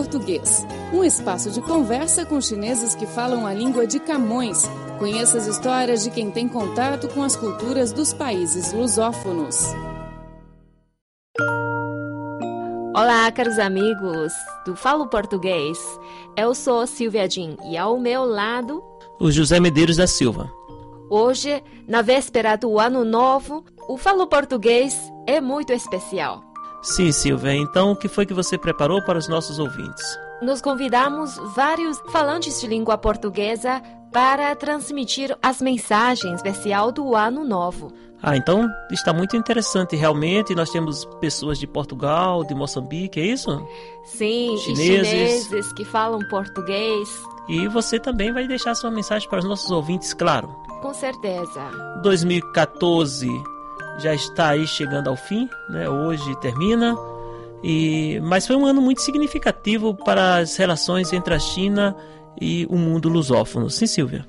Português, um espaço de conversa com chineses que falam a língua de Camões. Conheça as histórias de quem tem contato com as culturas dos países lusófonos. Olá, caros amigos do Falo Português. Eu sou Silvia Jin e ao meu lado o José Medeiros da Silva. Hoje, na véspera do Ano Novo, o Falo Português é muito especial. Sim, Silvia. Então, o que foi que você preparou para os nossos ouvintes? Nós convidamos vários falantes de língua portuguesa para transmitir as mensagens especial do Ano Novo. Ah, então está muito interessante realmente. Nós temos pessoas de Portugal, de Moçambique, é isso? Sim, chineses. chineses que falam português. E você também vai deixar sua mensagem para os nossos ouvintes, claro. Com certeza. 2014 já está aí chegando ao fim, né? Hoje termina. E mas foi um ano muito significativo para as relações entre a China e o mundo lusófono. Sim, Silvia.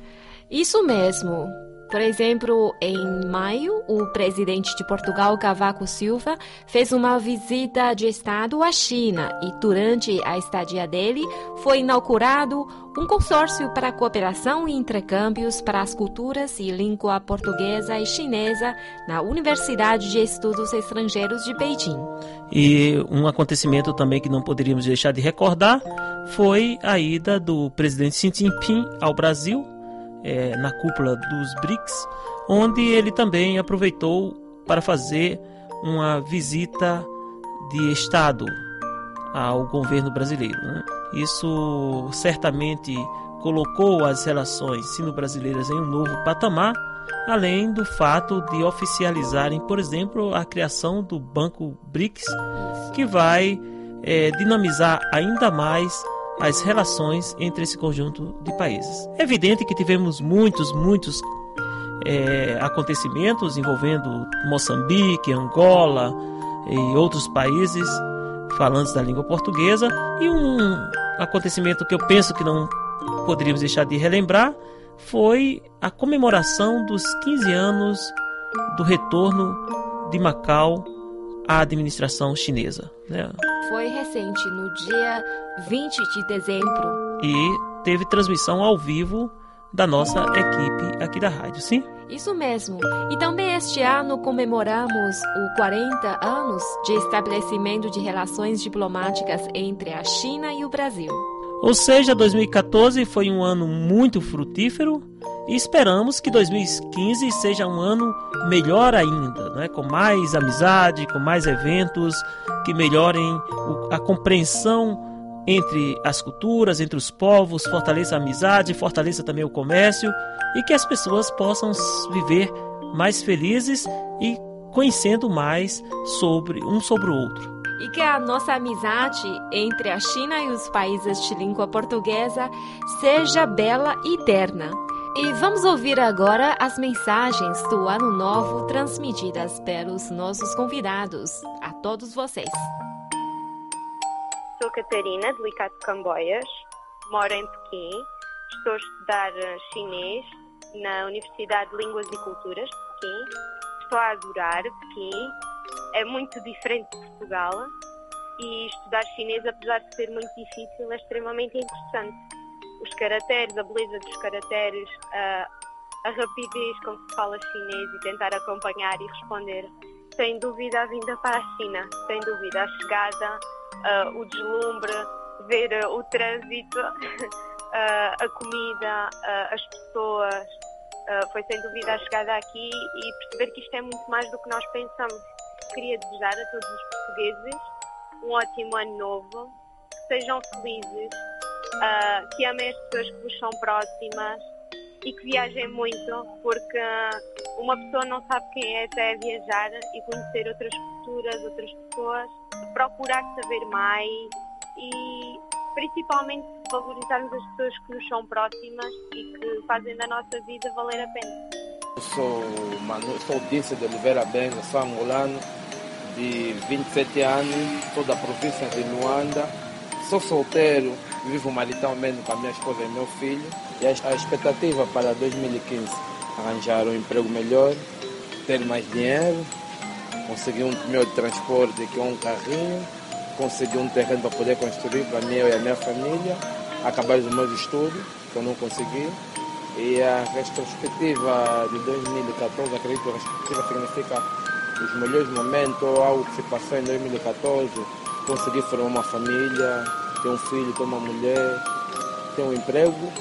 Isso mesmo. Por exemplo, em maio, o presidente de Portugal, Cavaco Silva, fez uma visita de Estado à China e, durante a estadia dele, foi inaugurado um consórcio para cooperação e intercâmbios para as culturas e língua portuguesa e chinesa na Universidade de Estudos Estrangeiros de Beijing. E um acontecimento também que não poderíamos deixar de recordar foi a ida do presidente Xi Jinping ao Brasil é, na cúpula dos BRICS, onde ele também aproveitou para fazer uma visita de Estado ao governo brasileiro. Né? Isso certamente colocou as relações sino-brasileiras em um novo patamar, além do fato de oficializarem, por exemplo, a criação do Banco BRICS, que vai é, dinamizar ainda mais as relações entre esse conjunto de países. É evidente que tivemos muitos, muitos é, acontecimentos envolvendo Moçambique, Angola e outros países falantes da língua portuguesa e um acontecimento que eu penso que não poderíamos deixar de relembrar foi a comemoração dos 15 anos do retorno de Macau à administração chinesa. Né? Foi recente, no dia 20 de dezembro. E teve transmissão ao vivo da nossa equipe aqui da rádio, sim? Isso mesmo. E também este ano comemoramos os 40 anos de estabelecimento de relações diplomáticas entre a China e o Brasil. Ou seja, 2014 foi um ano muito frutífero e esperamos que 2015 seja um ano melhor ainda, né? com mais amizade, com mais eventos que melhorem a compreensão entre as culturas, entre os povos, fortaleça a amizade, fortaleça também o comércio e que as pessoas possam viver mais felizes e conhecendo mais sobre um sobre o outro. E que a nossa amizade entre a China e os países de língua portuguesa seja bela e eterna. E vamos ouvir agora as mensagens do Ano Novo transmitidas pelos nossos convidados. A todos vocês. Sou Catarina, de Licato Camboias, moro em Pequim, estou a estudar eh, chinês na Universidade de Línguas e Culturas de Pequim. Estou a adorar Pequim, é muito diferente de Portugal e estudar chinês, apesar de ser muito difícil, é extremamente interessante. Os caracteres, a beleza dos caracteres, a, a rapidez com que se fala chinês e tentar acompanhar e responder. Sem dúvida a vinda para a China, sem dúvida a chegada uh, o deslumbre, ver uh, o trânsito, uh, a comida, as pessoas. foi sem dúvida a chegada aqui e perceber que isto é muito mais do que nós pensamos. Queria desejar a todos os portugueses um ótimo ano novo, que sejam felizes, que amem as pessoas que vos são próximas e que viajem muito, porque uma pessoa não sabe quem é até viajar e conhecer outras culturas, outras pessoas procurar saber mais e principalmente valorizarmos as pessoas que nos são próximas e que fazem da nossa vida valer a pena. Eu sou, Manu, sou Dício de Oliveira Benga, sou angolano, de 27 anos, sou da província de Luanda, sou solteiro, vivo maritamente com a minha esposa e meu filho e a expectativa para 2015 arranjar um emprego melhor, ter mais dinheiro conseguir um meio de transporte, que é um carrinho, consegui um terreno para poder construir para mim e a minha família, acabar os meus estudos, que eu não consegui. E a retrospectiva de 2014, acredito que a retrospectiva significa os melhores momentos, algo que se passou em 2014, consegui formar uma família, ter um filho, ter uma mulher, ter um emprego,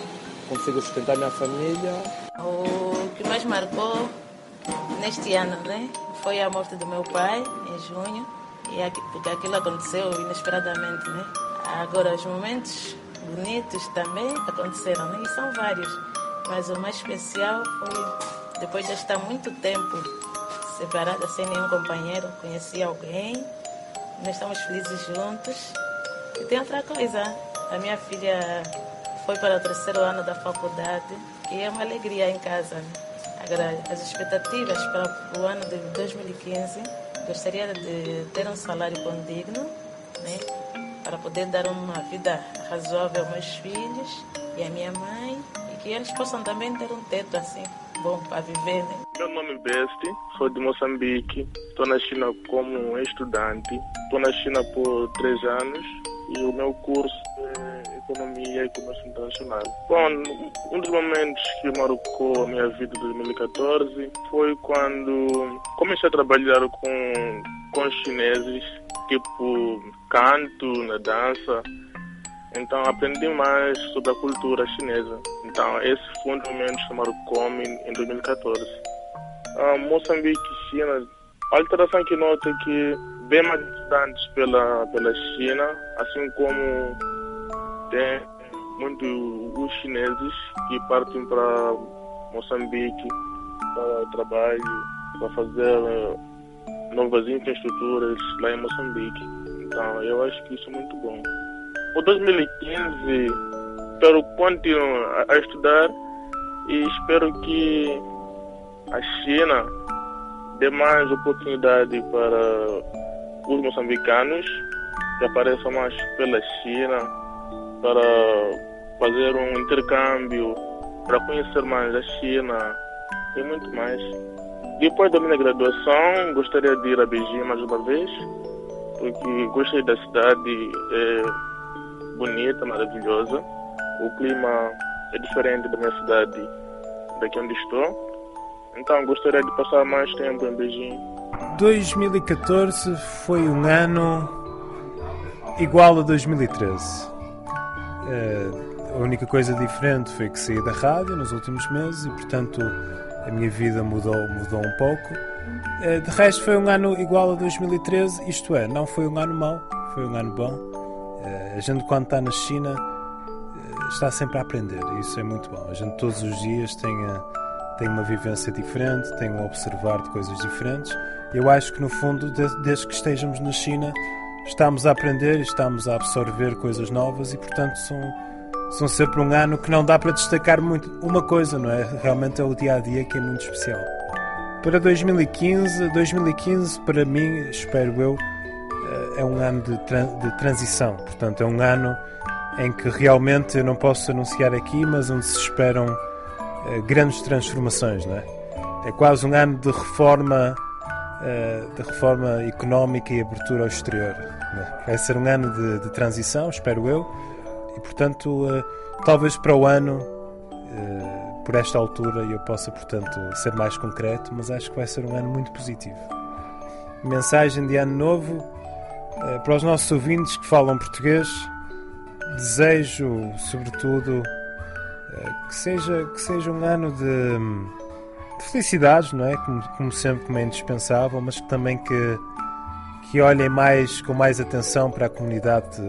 consigo sustentar minha família. O que mais marcou neste ano né, foi a morte do meu pai, em junho, e porque aquilo aconteceu inesperadamente. Né? Agora, os momentos bonitos também aconteceram, né? e são vários, mas o mais especial foi depois de estar muito tempo separada, sem nenhum companheiro, conheci alguém, nós estamos felizes juntos. E tem outra coisa, a minha filha foi para o terceiro ano da faculdade, que é uma alegria em casa. Né? Agora, as expectativas para o ano de 2015, gostaria de ter um salário condigno, né? para poder dar uma vida razoável aos meus filhos e à minha mãe, e que eles possam também ter um teto assim, bom para viver. Né? Meu nome é Besti, sou de Moçambique, estou na China como estudante, estou na China por três anos e o meu curso é Economia e Comércio Internacional. Bom, um dos momentos que marcou a minha vida em 2014 foi quando comecei a trabalhar com, com chineses, tipo canto, na dança. Então aprendi mais sobre a cultura chinesa. Então esse foi um dos momentos que marcou-me em 2014. Ah, Moçambique e China, a alteração que noto é que bem mais distantes pela, pela China, assim como tem muitos os chineses que partem para Moçambique para trabalho, para fazer eh, novas infraestruturas lá em Moçambique. Então eu acho que isso é muito bom. O 2015 espero continuar a estudar e espero que a China dê mais oportunidade para os moçambicanos que apareçam mais pela China para fazer um intercâmbio, para conhecer mais a China e muito mais. Depois da minha graduação, gostaria de ir a Beijing mais uma vez, porque gostei da cidade, é bonita, maravilhosa. O clima é diferente da minha cidade, daqui onde estou. Então gostaria de passar mais tempo em Beijing 2014 foi um ano igual a 2013. Uh, eh, a única coisa diferente foi que saí da rádio nos últimos meses e, portanto, a minha vida mudou, mudou um pouco. Uh, de resto, foi um ano igual a 2013, isto é, não foi um ano mau, foi um ano bom. Uh, a gente, quando está na China, está sempre a aprender e isso é muito bom. A gente, todos os dias, tem, tem uma vivência diferente, tem um observar de coisas diferentes eu acho que, no fundo, desde que estejamos na China, estamos a aprender estamos a absorver coisas novas e, portanto, são, são sempre um ano que não dá para destacar muito uma coisa, não é? Realmente é o dia a dia que é muito especial. Para 2015, 2015 para mim, espero eu, eh, é um ano de, de transição. Portanto, é um ano em que realmente eu não posso anunciar aqui, mas onde se esperam grandes transformações, não é? É quase um ano de reforma uh, de reforma económica e abertura ao exterior. Vai ser um ano de, de transição, espero eu, e portanto, uh, talvez para o ano, por esta altura, eu possa, portanto, ser mais concreto, mas acho que vai ser um ano muito positivo. Mensagem de ano novo para os nossos ouvintes que falam português. Desejo, sobretudo, que seja, que seja um ano de de felicidades, não é? Como, como sempre, como é indispensável, mas também que, que olhem mais, com mais atenção para a comunidade,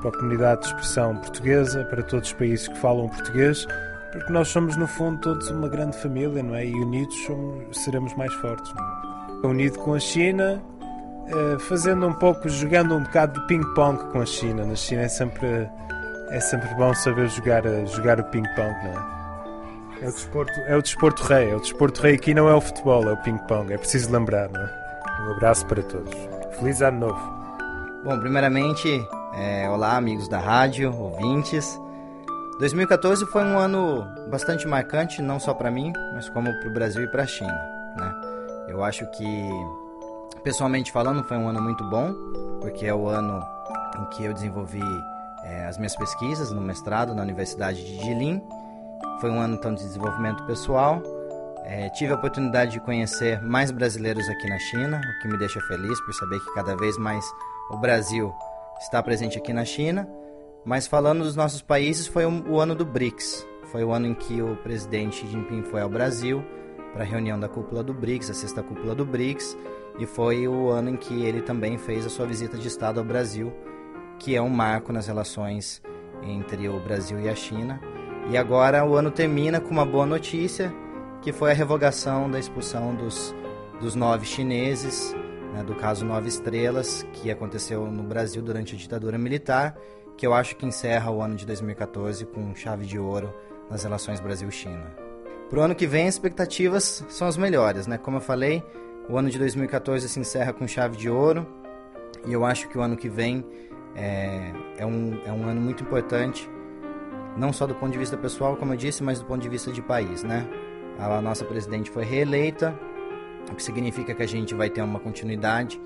para a comunidade de expressão portuguesa, para todos os países que falam português, porque nós somos, no fundo, todos uma grande família, não é? E unidos somos, seremos mais fortes. É? Unido com a China, eh, fazendo um pouco, jogando um bocado de ping-pong com a China. Na China é sempre, é sempre bom saber jogar, jogar o ping-pong, não é? É o desporto, é o desporto rei. É o desporto rei aqui não é o futebol, é o ping-pong. É preciso lembrar, não é? Um abraço para todos. Feliz ano novo. Bom, primeiramente, é, olá amigos da rádio, ouvintes. 2014 foi um ano bastante marcante, não só para mim, mas como para o Brasil e para a China. Né? Eu acho que Pessoalmente falando, foi um ano muito bom, porque é o ano em que eu desenvolvi é, as minhas pesquisas no mestrado na Universidade de Jilin. Foi um ano então de desenvolvimento pessoal. É, tive a oportunidade de conhecer mais brasileiros aqui na China, o que me deixa feliz por saber que cada vez mais o Brasil está presente aqui na China. Mas falando dos nossos países, foi o ano do BRICS. Foi o ano em que o presidente Xi Jinping foi ao Brasil para a reunião da cúpula do BRICS, a sexta cúpula do BRICS, e foi o ano em que ele também fez a sua visita de Estado ao Brasil, que é um marco nas relações entre o Brasil e a China. E agora o ano termina com uma boa notícia, que foi a revogação da expulsão dos, dos nove chineses, né, do caso Nove Estrelas, que aconteceu no Brasil durante a ditadura militar, que eu acho que encerra o ano de 2014 com chave de ouro nas relações Brasil-China. Para o ano que vem, as expectativas são as melhores, né? Como eu falei, o ano de 2014 se encerra com chave de ouro e eu acho que o ano que vem é, é, um, é um ano muito importante, não só do ponto de vista pessoal, como eu disse, mas do ponto de vista de país, né? A nossa presidente foi reeleita, o que significa que a gente vai ter uma continuidade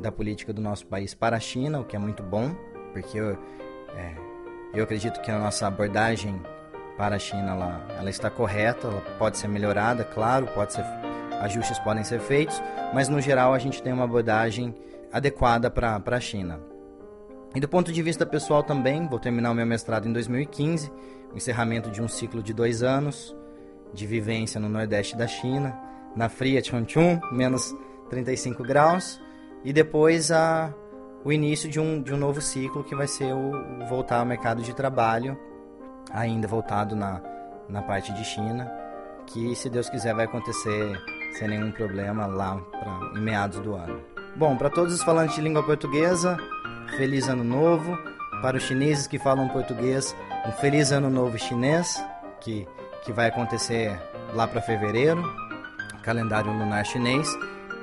da política do nosso país para a China, o que é muito bom, porque eu, é, eu acredito que a nossa abordagem para a China ela, ela está correta, ela pode ser melhorada, claro, pode ser, ajustes podem ser feitos, mas no geral a gente tem uma abordagem adequada para a China. E do ponto de vista pessoal também, vou terminar o meu mestrado em 2015, o encerramento de um ciclo de dois anos de vivência no nordeste da China, na fria Chongqing, menos 35 graus, e depois a, o início de um, de um novo ciclo que vai ser o, o voltar ao mercado de trabalho, ainda voltado na, na parte de China, que se Deus quiser vai acontecer sem nenhum problema lá pra, em meados do ano. Bom, para todos os falantes de língua portuguesa, Feliz Ano Novo. Para os chineses que falam português, um Feliz Ano Novo chinês, que, que vai acontecer lá para fevereiro, calendário lunar chinês.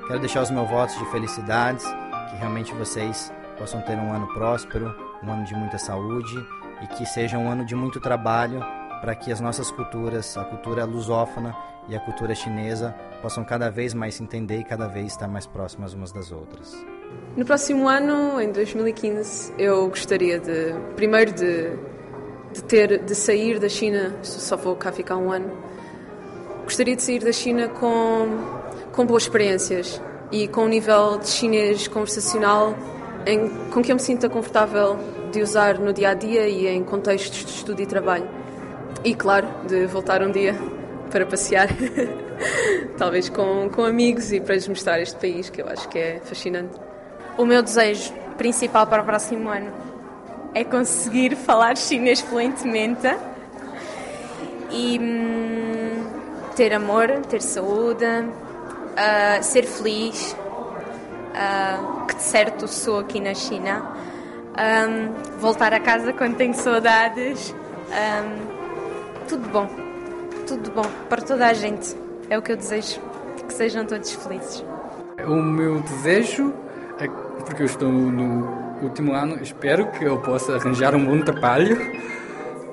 Quero deixar os meus votos de felicidades, que realmente vocês possam ter um ano próspero, um ano de muita saúde e que seja um ano de muito trabalho para que as nossas culturas, a cultura lusófona e a cultura chinesa, possam cada vez mais se entender e cada vez estar mais próximas umas das outras. No próximo ano, em 2015, eu gostaria de, primeiro, de, de ter, de sair da China. Só vou cá ficar um ano. Gostaria de sair da China com com boas experiências e com um nível de chinês conversacional em, com que eu me sinta confortável de usar no dia a dia e em contextos de estudo e trabalho. E, claro, de voltar um dia para passear, talvez com, com amigos e para lhes mostrar este país que eu acho que é fascinante. O meu desejo principal para o próximo ano é conseguir falar chinês fluentemente e hum, ter amor, ter saúde, uh, ser feliz, uh, que de certo sou aqui na China, um, voltar a casa quando tenho saudades, um, tudo bom, tudo bom para toda a gente. É o que eu desejo, que sejam todos felizes. O meu desejo é porque eu estou no último ano, espero que eu possa arranjar um bom trabalho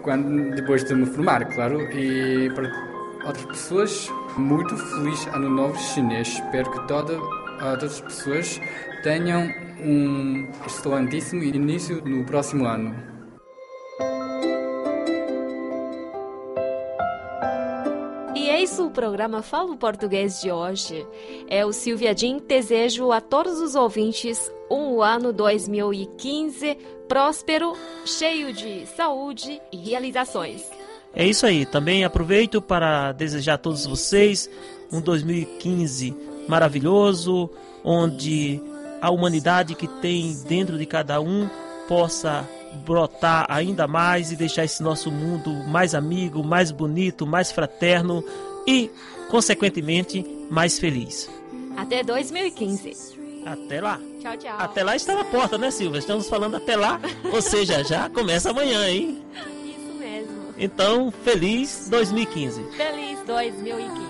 quando depois de me formar, claro, e para outras pessoas, muito feliz ano novo chinês. Espero que toda, todas as pessoas tenham um excelentíssimo início no próximo ano. E é isso o programa Falo Português de hoje. Eu, Silvia Din, desejo a todos os ouvintes um ano 2015 próspero, cheio de saúde e realizações. É isso aí. Também aproveito para desejar a todos vocês um 2015 maravilhoso, onde a humanidade que tem dentro de cada um possa brotar ainda mais e deixar esse nosso mundo mais amigo, mais bonito, mais fraterno e, consequentemente, mais feliz. Até 2015. Até lá. Tchau, tchau. Até lá está na porta, né, Silvia? Estamos falando até lá, ou seja, já começa amanhã, hein? Isso mesmo. Então, feliz 2015. Feliz 2015.